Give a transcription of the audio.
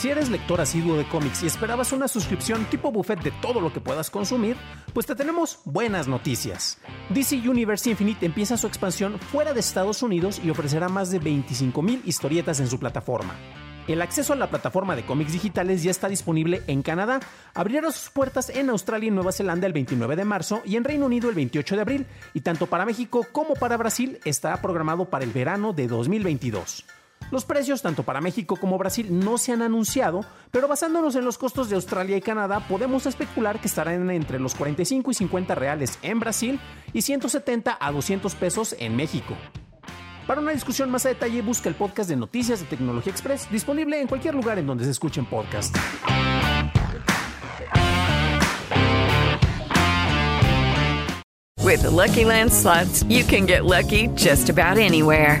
Si eres lector asiduo de cómics y esperabas una suscripción tipo buffet de todo lo que puedas consumir, pues te tenemos buenas noticias. DC Universe Infinite empieza su expansión fuera de Estados Unidos y ofrecerá más de 25.000 historietas en su plataforma. El acceso a la plataforma de cómics digitales ya está disponible en Canadá, abrirá sus puertas en Australia y Nueva Zelanda el 29 de marzo y en Reino Unido el 28 de abril, y tanto para México como para Brasil está programado para el verano de 2022. Los precios tanto para México como Brasil no se han anunciado, pero basándonos en los costos de Australia y Canadá podemos especular que estarán entre los 45 y 50 reales en Brasil y 170 a 200 pesos en México. Para una discusión más a detalle busca el podcast de Noticias de Tecnología Express disponible en cualquier lugar en donde se escuchen podcasts. With Lucky Land slots, you can get lucky just about anywhere.